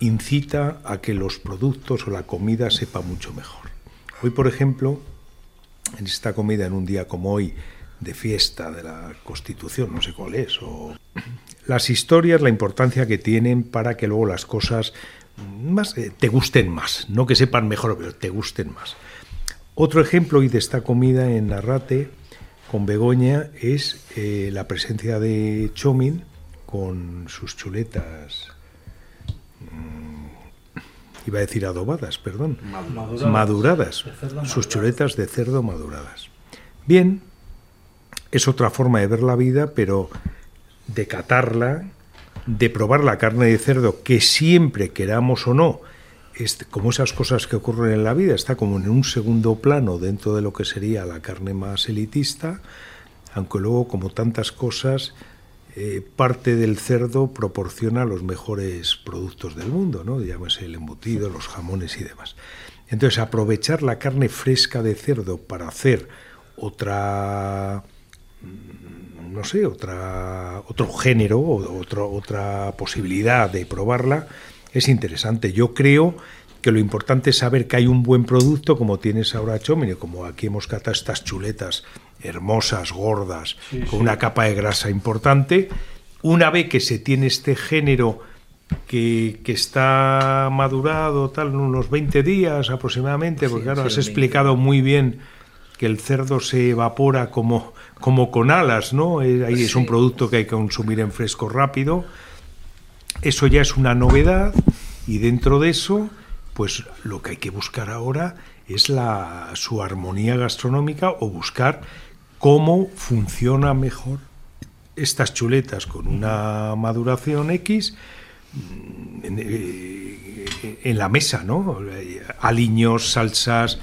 incita a que los productos o la comida sepa mucho mejor. Hoy, por ejemplo, en esta comida, en un día como hoy, de fiesta de la Constitución, no sé cuál es, o las historias, la importancia que tienen para que luego las cosas más eh, te gusten más, no que sepan mejor, pero te gusten más. Otro ejemplo de esta comida en Arrate con Begoña es eh, la presencia de Chomin con sus chuletas iba a decir adobadas, perdón, maduradas, maduradas. Sus chuletas de cerdo maduradas. Bien, es otra forma de ver la vida, pero de catarla, de probar la carne de cerdo, que siempre queramos o no, es como esas cosas que ocurren en la vida, está como en un segundo plano dentro de lo que sería la carne más elitista, aunque luego, como tantas cosas, eh, parte del cerdo proporciona los mejores productos del mundo, ¿no? Llámese el embutido, los jamones y demás. Entonces, aprovechar la carne fresca de cerdo para hacer otra no sé, otra otro género otro, otra posibilidad de probarla es interesante. Yo creo que lo importante es saber que hay un buen producto como tienes ahora Chomine, como aquí hemos catado estas chuletas hermosas, gordas, sí, con sí. una capa de grasa importante. Una vez que se tiene este género que, que está madurado, tal, unos 20 días aproximadamente, porque sí, claro, has explicado muy bien que el cerdo se evapora como, como con alas, ¿no? Ahí es un producto que hay que consumir en fresco rápido. Eso ya es una novedad y dentro de eso, pues lo que hay que buscar ahora es la, su armonía gastronómica o buscar cómo funciona mejor estas chuletas con una maduración X en, en, la mesa, ¿no? Aliños, salsas,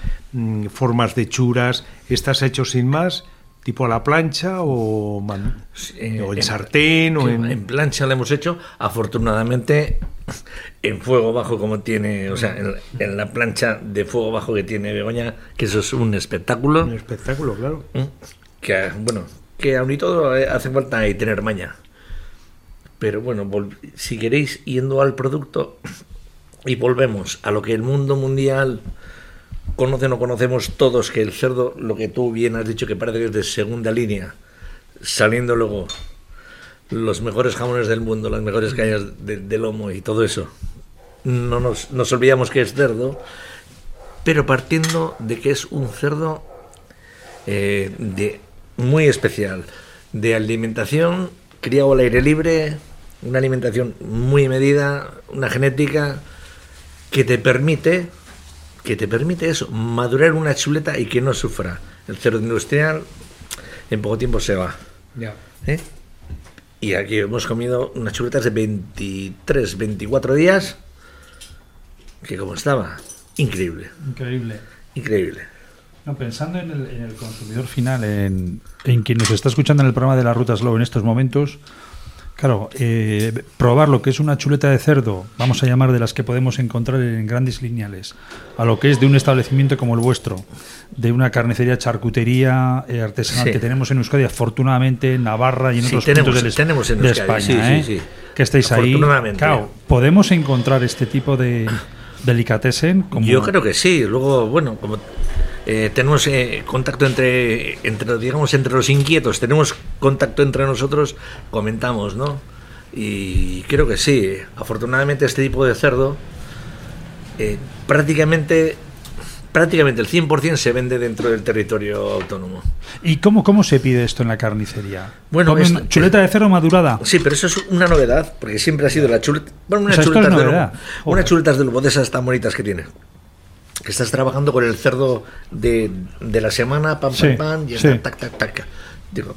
formas de churas, ¿estás hecho sin más? ¿Tipo a la plancha o, man, eh, o en, en, sartén? O en... en plancha la hemos hecho, afortunadamente en fuego bajo como tiene, o sea, en, en, la plancha de fuego bajo que tiene Begoña, que eso es un espectáculo. Un espectáculo, claro. Que, bueno, que aún y todo hace falta tener maña. Pero bueno, si queréis, yendo al producto y volvemos a lo que el mundo mundial conoce o conocemos todos, que el cerdo, lo que tú bien has dicho, que parece que es de segunda línea, saliendo luego los mejores jamones del mundo, las mejores cañas de, de lomo y todo eso. No nos, nos, olvidamos que es cerdo, pero partiendo de que es un cerdo eh, de, muy especial, de alimentación criado al aire libre, una alimentación muy medida, una genética que te permite que te permite eso, madurar una chuleta y que no sufra. El cerdo industrial en poco tiempo se va. Ya. ¿Eh? Y aquí hemos comido unas chuletas de 23, 24 días, que como estaba, increíble, Increíble. increíble. No, pensando en el, en el consumidor final, en, en quien nos está escuchando en el programa de la Ruta Slow en estos momentos, claro, eh, probar lo que es una chuleta de cerdo, vamos a llamar de las que podemos encontrar en grandes lineales, a lo que es de un establecimiento como el vuestro, de una carnicería, charcutería eh, artesanal Sí. que tenemos en Euskadi, afortunadamente en Navarra y en Sí, otros tenemos- puntos del tenemos en de Euskadi, España, sí, ¿eh? sí, sí. que estáis ahí. Claro, podemos encontrar este tipo de delicatessen como Yo creo que sí. Luego, bueno, como eh, tenemos eh, contacto entre, entre, digamos, entre los inquietos, tenemos contacto entre nosotros, comentamos, ¿no? Y creo que sí. Afortunadamente este tipo de cerdo eh, prácticamente prácticamente el 100% se vende dentro del territorio autónomo. ¿Y cómo, cómo se pide esto en la carnicería? Bueno, es- chuleta de cerdo madurada. Sí, pero eso es una novedad, porque siempre ha sido la chuleta. Bueno, O unas sea, esto es chuletas de. Joder. Unas chuletas de lobo de esas tan bonitas que tiene. Que estás trabajando con el cerdo de, de la semana, pam, Sí, pam, pam, y sí. está, tac, tac, tac. Digo,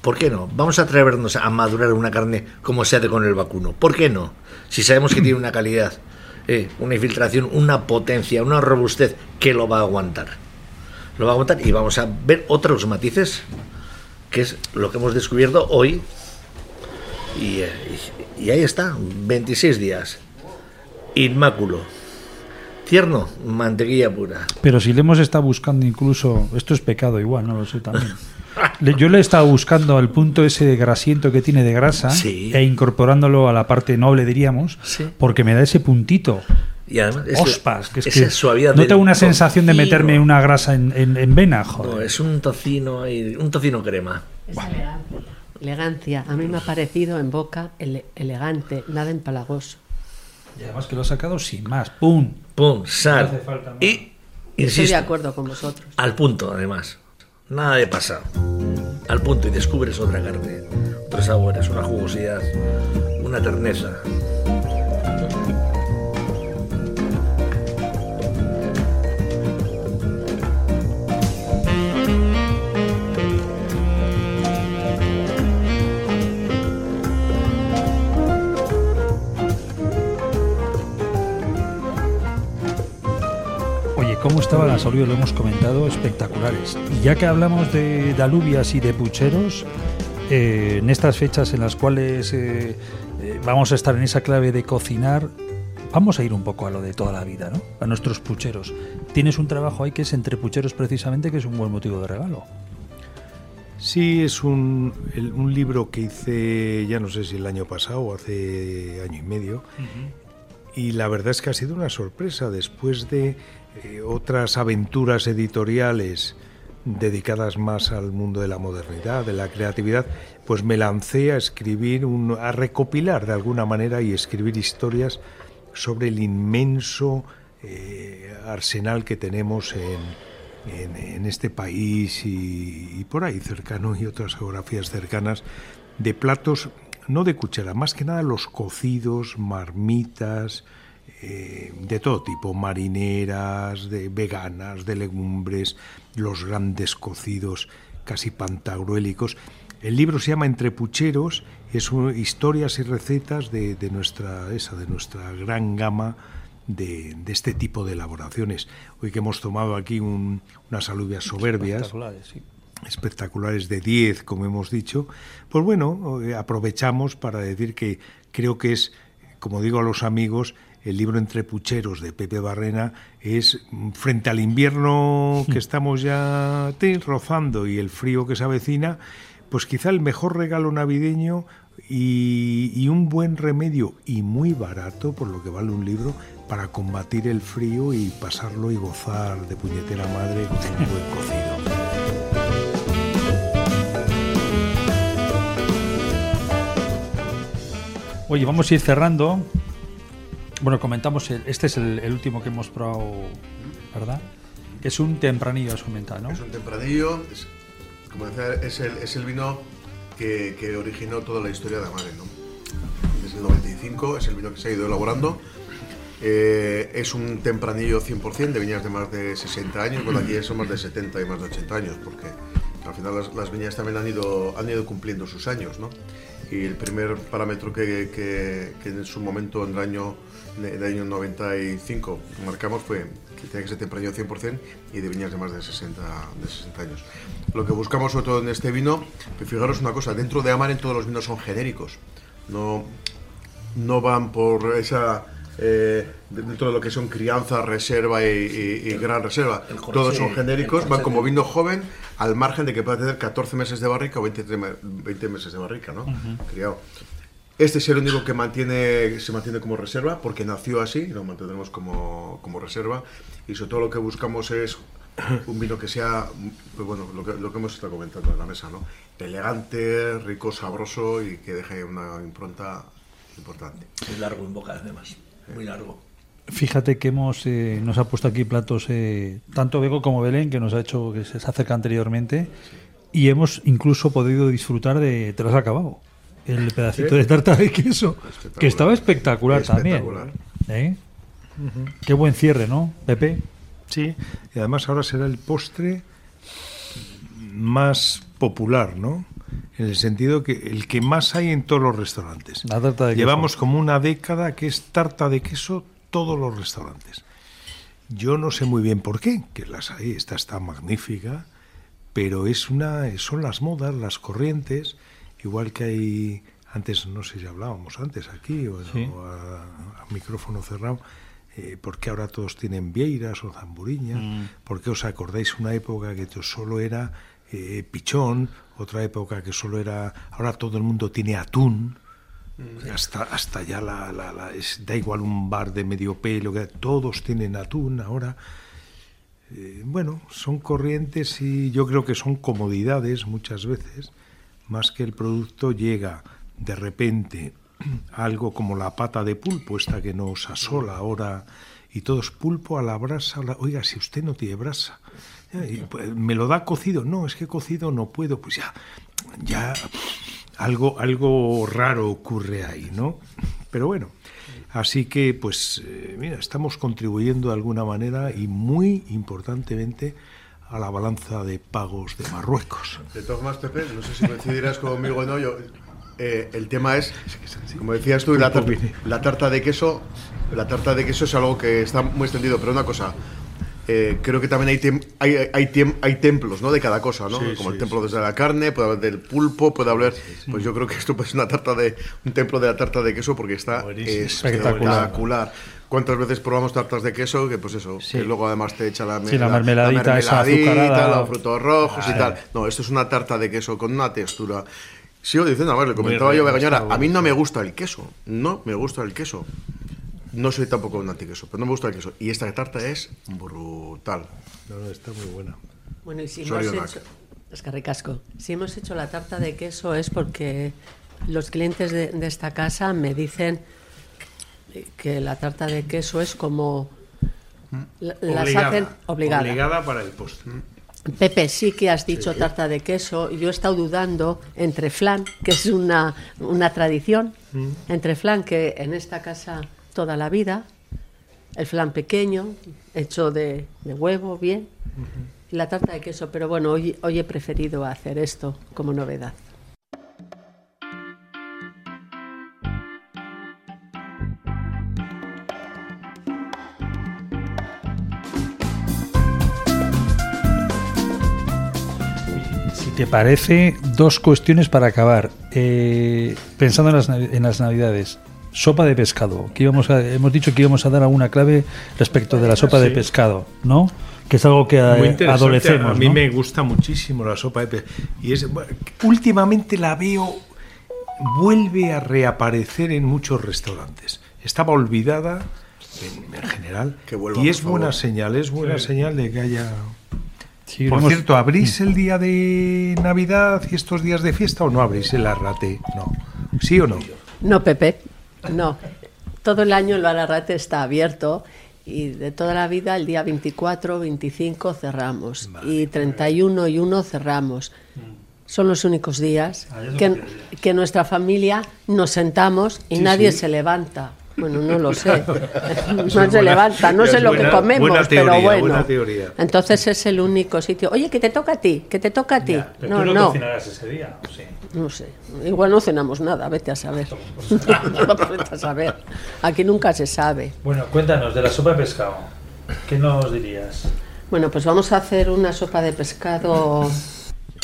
¿por qué no? Vamos a atrevernos a madurar una carne como se hace con el vacuno. ¿Por qué no? Si sabemos que tiene una calidad, eh, una infiltración, una potencia, una robustez que lo va a aguantar. Lo va a aguantar y vamos a ver otros matices, que es lo que hemos descubierto hoy y, eh, y- y ahí está, 26 días. Inmáculo. Tierno, mantequilla pura. Pero si le hemos estado buscando incluso, esto es pecado igual, no lo sé también. Yo le he estado buscando al punto ese de grasiento que tiene de grasa Sí. e incorporándolo a la parte noble, diríamos, Sí. porque me da ese puntito. Y además, es Ospas, que es esa que suavidad no tengo una sensación de meterme una grasa en, en- en vena, No, joder. es un tocino, ahí, un tocino crema. Es elegancia. Elegancia. A mí me ha parecido en boca ele- elegante, nada empalagoso. Y además que lo ha sacado sin más, ¡pum! Pum, sal. hace falta más. y, Estoy de insisto, acuerdo con vosotros. al punto, además. Nada de pasado. Al punto y descubres otra carne, otros sabores, una jugosidad, una terneza. ¿Cómo estaban las alubias? Lo hemos comentado, espectaculares. Y ya que hablamos de, de alubias y de pucheros, eh, en estas fechas en las cuales eh, eh, vamos a estar en esa clave de cocinar, vamos a ir un poco a lo de toda la vida, ¿no? A nuestros pucheros. Tienes un trabajo ahí que es entre pucheros precisamente, que es un buen motivo de regalo. Sí, es un, el- un libro que hice, ya no sé si el año pasado o hace año y medio, y la verdad es que ha sido una sorpresa. Después de eh, otras aventuras editoriales dedicadas más al mundo de la modernidad, de la creatividad, pues me lancé a escribir, un- a recopilar de alguna manera y escribir historias sobre el inmenso eh, arsenal que tenemos en, en- en este país y, y por ahí cercano y otras geografías cercanas de platos, no de cuchara, más que nada los cocidos, marmitas, eh, de todo tipo, marineras, de veganas, de legumbres, los grandes cocidos casi pantagruélicos. El libro se llama Entre Pucheros, es un- historias y recetas de, de nuestra, esa, de nuestra gran gama de, de este tipo de elaboraciones. Hoy que hemos tomado aquí un- unas alubias soberbias, sí. Espectaculares de 10, como hemos dicho, pues bueno, eh, aprovechamos para decir que creo que es, como digo a los amigos, el libro Entre Pucheros de Pepe Barrena es, mm, frente al invierno [LAUGHS] que estamos ya te, rozando y el frío que se avecina, pues quizá el mejor regalo navideño y, y un buen remedio y muy barato, por lo que vale un libro, para combatir el frío y pasarlo y gozar de puñetera madre con un buen cocido. [LAUGHS] Oye, vamos a ir cerrando. Bueno, comentamos, el- este es el, último que hemos probado, ¿verdad? Es un tempranillo, has comentado, ¿no? Es un tempranillo, como decía, es el, vino que, originó toda la historia de Amare, ¿no? Desde el 95 es el vino que se ha ido elaborando. Eh, es un tempranillo 100% de viñas de más de 60 años, bueno, aquí son más de 70 y más de 80 años, porque Al final las, las viñas también han ido, han ido cumpliendo sus años, ¿no? Y el primer parámetro que, que, que en su momento, en el año, en año 95, marcamos fue que tenía que ser temprano 100% y de viñas de más de 60, de 60 años. Lo que buscamos sobre todo en este vino, pues fijaros una cosa, dentro de Amar en todos los vinos son genéricos, no, no van por esa... eh, dentro de lo que son crianza, reserva y, y- y gran reserva, todos son genéricos, van como vino joven al margen de que pueda tener 14 meses de barrica o 20, me- 20 meses de barrica, ¿no? Criado. Este es el único que mantiene, se mantiene como reserva porque nació así y lo mantendremos como, como reserva. Y sobre todo lo que buscamos es un vino que sea, pues bueno, lo que, lo que hemos estado comentando en la mesa, ¿no? Elegante, rico, sabroso y que deje una impronta importante. Muy largo en boca, además. Muy largo. Fíjate que hemos eh, nos ha puesto aquí platos eh, tanto Bego como Belén que nos ha hecho que se acerca anteriormente y hemos incluso podido disfrutar de te lo has acabado el pedacito de tarta de queso que estaba espectacular, Espectacular. también ¿Eh? qué buen cierre no Pepe Sí, y además ahora será el postre más popular, ¿no? En el sentido que el que más hay en todos los restaurantes. La tarta de queso. Llevamos como una década que es tarta de queso todos los restaurantes. Yo no sé muy bien por qué, que las hay, esta está magnífica, pero es una, son las modas, las corrientes, igual que hay, antes no sé si hablábamos antes aquí o, Sí. o a, a micrófono cerrado, eh, ¿por qué ahora todos tienen vieiras o zamburiñas? Mm. ¿Por qué os acordáis una época que solo era eh, pichón, otra época que solo era, ahora todo el mundo tiene atún? Hasta, hasta ya la, la- la- es- da igual un bar de medio pelo, que todos tienen atún ahora. Eh, bueno, son corrientes y yo creo que son comodidades muchas veces, más que el producto llega de repente [CLEARS THROAT] algo como la pata de pulpo, esta que nos asola ahora, y todo es pulpo a la brasa. a la- Oiga, si usted no tiene brasa, y, pues, ¿me lo da cocido? No, es que cocido no puedo, pues ya, ya algo, algo raro ocurre ahí, ¿no? Pero bueno, así que pues eh, mira, estamos contribuyendo de alguna manera y muy importantemente a la balanza de pagos de Marruecos. De todas Pepe, no sé si coincidirás conmigo o no, yo, eh, el tema es, como decías tú, la, la tarta de queso, la tarta de queso es algo que está muy extendido, pero una cosa, eh, creo que también hay, tem- hay, hay, tem- hay templos ¿no? de cada cosa, ¿no? Sí, como el sí, templo desde la carne, puede haber del pulpo, puede haber, pues yo creo que esto pues, es una tarta de, un templo de la tarta de queso porque está Buenísimo. Espectacular. espectacular. ¿Cuántas veces probamos tartas de queso? Que pues eso, que luego además te echa la, Sí, la mermeladita esa mermeladita, los frutos rojos y Ah, tal. No, esto es una tarta de queso con una textura. Sigo diciendo, a ver, le comentaba Muy yo a Begoñara, a mí no me gusta el queso. No me gusta el queso. No soy tampoco un antiqueso, pero no me gusta el queso. Y esta tarta es brutal. No, no, está muy buena. Bueno, y si hemos hecho... Es que ricasco. Si hemos hecho la tarta de queso es porque los clientes de, de esta casa me dicen que la tarta de queso es como... la- Las hacen obligada. Obligada para el postre. Pepe, sí que has dicho tarta de queso. Yo he estado dudando entre flan, que es una, una tradición, entre flan, que en esta casa toda la vida, el flan pequeño, hecho de, de huevo, bien, y la tarta de queso. Pero bueno, hoy, hoy he preferido hacer esto como novedad. Si te parece, dos cuestiones para acabar. Eh, pensando en las, navi- en las navidades, sopa de pescado. Que íbamos a- hemos dicho que íbamos a dar alguna clave respecto de la sopa de pescado, ¿no? Que es algo que adolecemos. A mí ¿no? me gusta muchísimo la sopa de pez. Y es, bueno, últimamente la veo, vuelve a reaparecer en muchos restaurantes. Estaba olvidada en, en general. Que vuelva, y es buena señal, es buena señal de que haya... Sí, Por hemos- cierto, ¿abrís el día de Navidad y estos días de fiesta o no abrís el arrate? No. ¿Sí o no? No, Pepe, no. Todo el año el Balarrate está abierto y de toda la vida el día 24, 25 cerramos y 31 y 1 cerramos. Son los únicos días que, que nuestra familia nos sentamos y Sí, nadie sí. se levanta. Bueno, no lo sé. [LAUGHS] [LAUGHS] No se levanta, no sé lo que comemos, pero bueno. Entonces es el único sitio. Oye, que te toca a ti, que te toca a ti. No, no, ese día? Sí. no sé. Igual no cenamos nada, vete a saber. [LAUGHS] vete a saber. Aquí nunca se sabe. Bueno, cuéntanos de la sopa de pescado. ¿Qué nos dirías? Bueno, pues vamos a hacer una sopa de pescado.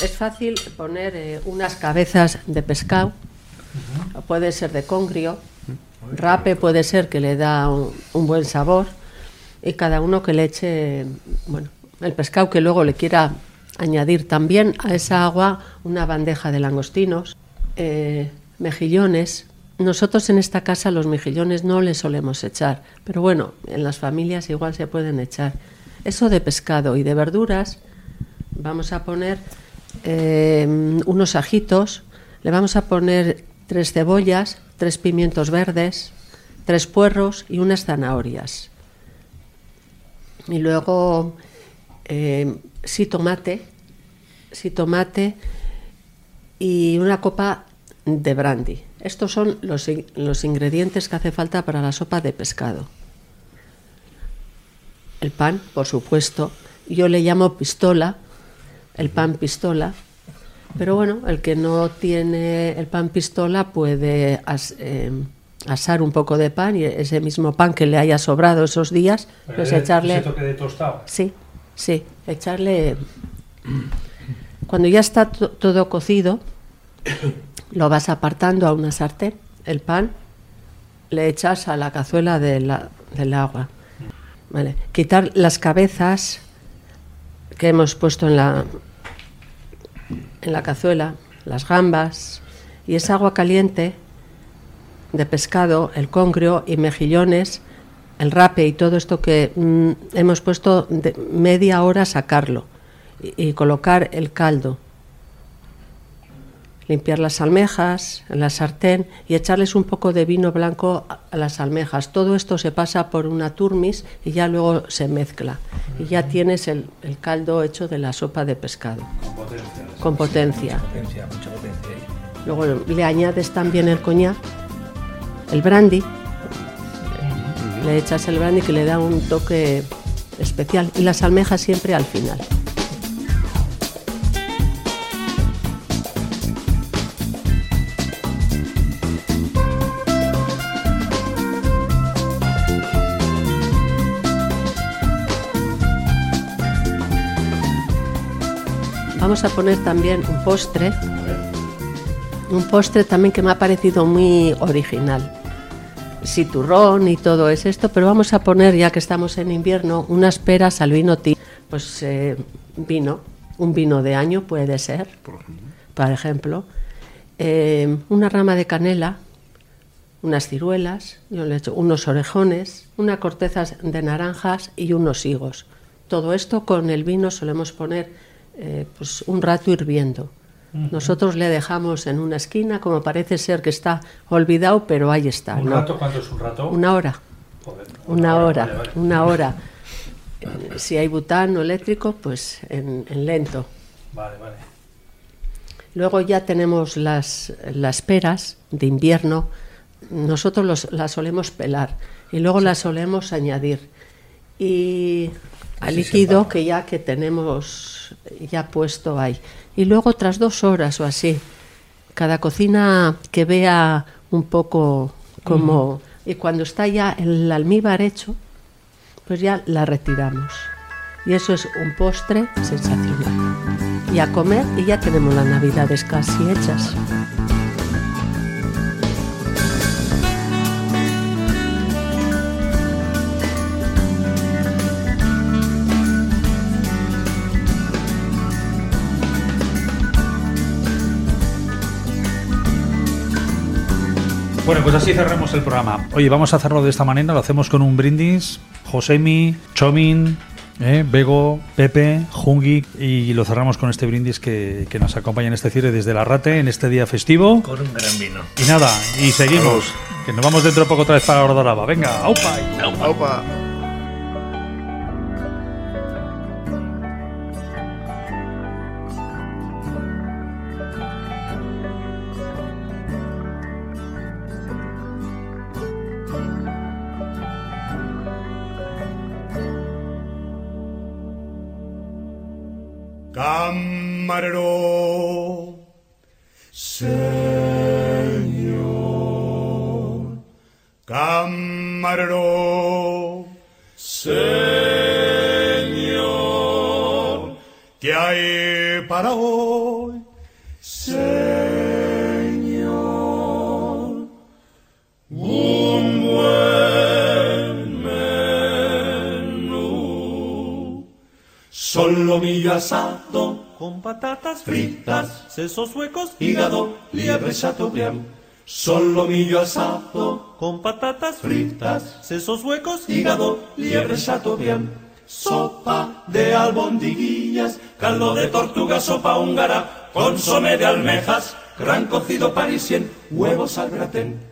Es fácil poner eh, unas cabezas de pescado. Puede ser de congrio. Rape puede ser que le da un, buen sabor. Y cada uno que le eche, bueno, el pescado que luego le quiera añadir también a esa agua una bandeja de langostinos, eh, mejillones. Nosotros en esta casa los mejillones no les solemos echar, pero bueno, en las familias igual se pueden echar. Eso de pescado y de verduras, vamos a poner eh, unos ajitos, le vamos a poner tres cebollas, tres pimientos verdes, tres puerros y unas zanahorias. Y luego eh, sí tomate, sí tomate y una copa de brandy. Estos son los, los ingredientes que hace falta para la sopa de pescado. El pan, por supuesto. Yo le llamo pistola, el pan pistola. Pero bueno, el que no tiene el pan pistola puede as- eh, asar un poco de pan y ese mismo pan que le haya sobrado esos días, pues echarle... de tostado. Sí, sí, echarle... Cuando ya está to- todo cocido, lo vas apartando a una sartén, el pan, le echas a la cazuela de la- del agua. Vale. Quitar las cabezas que hemos puesto en la, en la cazuela, las gambas y esa agua caliente de pescado, el congrio y mejillones, el rape y todo esto que mm, hemos puesto de media hora sacarlo y, colocar el caldo. Limpiar las almejas en la sartén y echarles un poco de vino blanco a las almejas. Todo esto se pasa por una turmis y ya luego se mezcla. Y ya tienes el, caldo hecho de la sopa de pescado. Potencia, mucha potencia. Luego le añades también el coñac, el brandy. Le echas el brandy que le da un toque especial. Y las almejas siempre al final. Vamos a poner también un postre. Un postre también que me ha parecido muy original. Sí, turrón y todo es esto, pero vamos a poner, ya que estamos en invierno, unas peras al vino tinto. Pues eh, vino, un vino de año puede ser, por ejemplo. Eh, una rama de canela, unas ciruelas, yo le unos orejones, unas cortezas de naranjas y unos higos. Todo esto con el vino solemos poner eh, pues un rato hirviendo. Nosotros le dejamos en una esquina, como parece ser que está olvidado, pero ahí está. ¿Un ¿no? rato? ¿Cuánto es un rato? Una hora, Joder, una hora, vale, vale. una hora. Si hay butano eléctrico, pues en, en lento. Vale, vale. Luego ya tenemos las, las peras de invierno. Nosotros los- las solemos pelar y luego las solemos añadir. Y al líquido que ya que tenemos ya puesto ahí. Y luego otras dos horas o así. Cada cocina que vea un poco como... Y cuando está ya el almíbar hecho, pues ya la retiramos. Y eso es un postre sensacional. Y a comer y ya tenemos las navidades casi hechas. Bueno, pues así cerramos el programa. Oye, vamos a hacerlo de esta manera, lo hacemos con un brindis. Josemi, Chomin, eh, Bego, Pepe, Jungi y lo cerramos con este brindis que, que nos acompaña en este cierre desde la Rate en este día festivo. Con un gran vino. Y nada, y seguimos. Que nos vamos dentro de poco otra vez para Ordoraba. Venga, aupa. Aupa. Camarero, patatas fritas, sesos huecos, hígado, liebre chateaubriand. Solomillo asado con patatas fritas, sesos huecos, hígado, liebre chateaubriand. Sopa de albondiguillas, caldo de tortuga, sopa húngara, consomé de almejas, gran cocido parisien, huevos al gratén.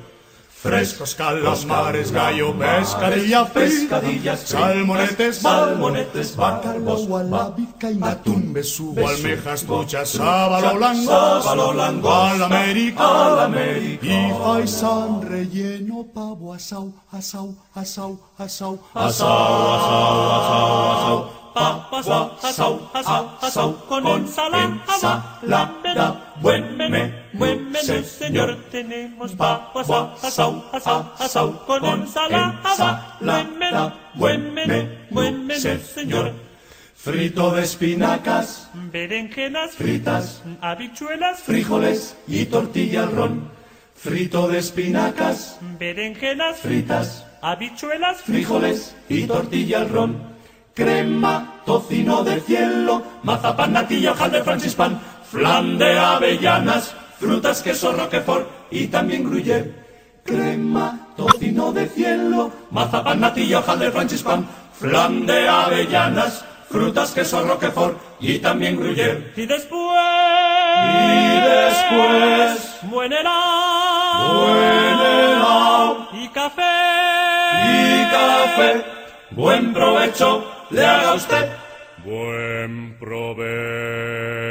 Frescos calamares, gallo, pescadilla, pescadillas, salmonetes, salmonetes, bárbaro, gualabica y matumbe, subo, almejas, truchas, sábalo, lango, lango, alamérica, y faisán relleno, pavo, asau, asau, asau, asau, asau, asau, asau, papas, asau, asau, asau, con ensalada, buen menú buen menú, señor, tenemos pavo, asau, asau, asau, con ensalada, buen menú, buen menú, buen menú, señor. Frito de espinacas, berenjenas fritas, habichuelas, frijoles y tortilla al ron. Frito de espinacas, berenjenas fritas, habichuelas, frijoles y tortilla al ron. Crema, tocino de cielo, mazapán, natilla, hojaldre, francispan, flan de avellanas, frutas, queso, roquefort y también gruyère. Crema, tocino de cielo, mazapán, natilla, hojaldre, francispan, flan de avellanas, frutas, queso, roquefort y también gruyère. Y después... Y después... Buen helado. Buen helado. Y café. Y café. Buen provecho le haga usted. Buen provecho.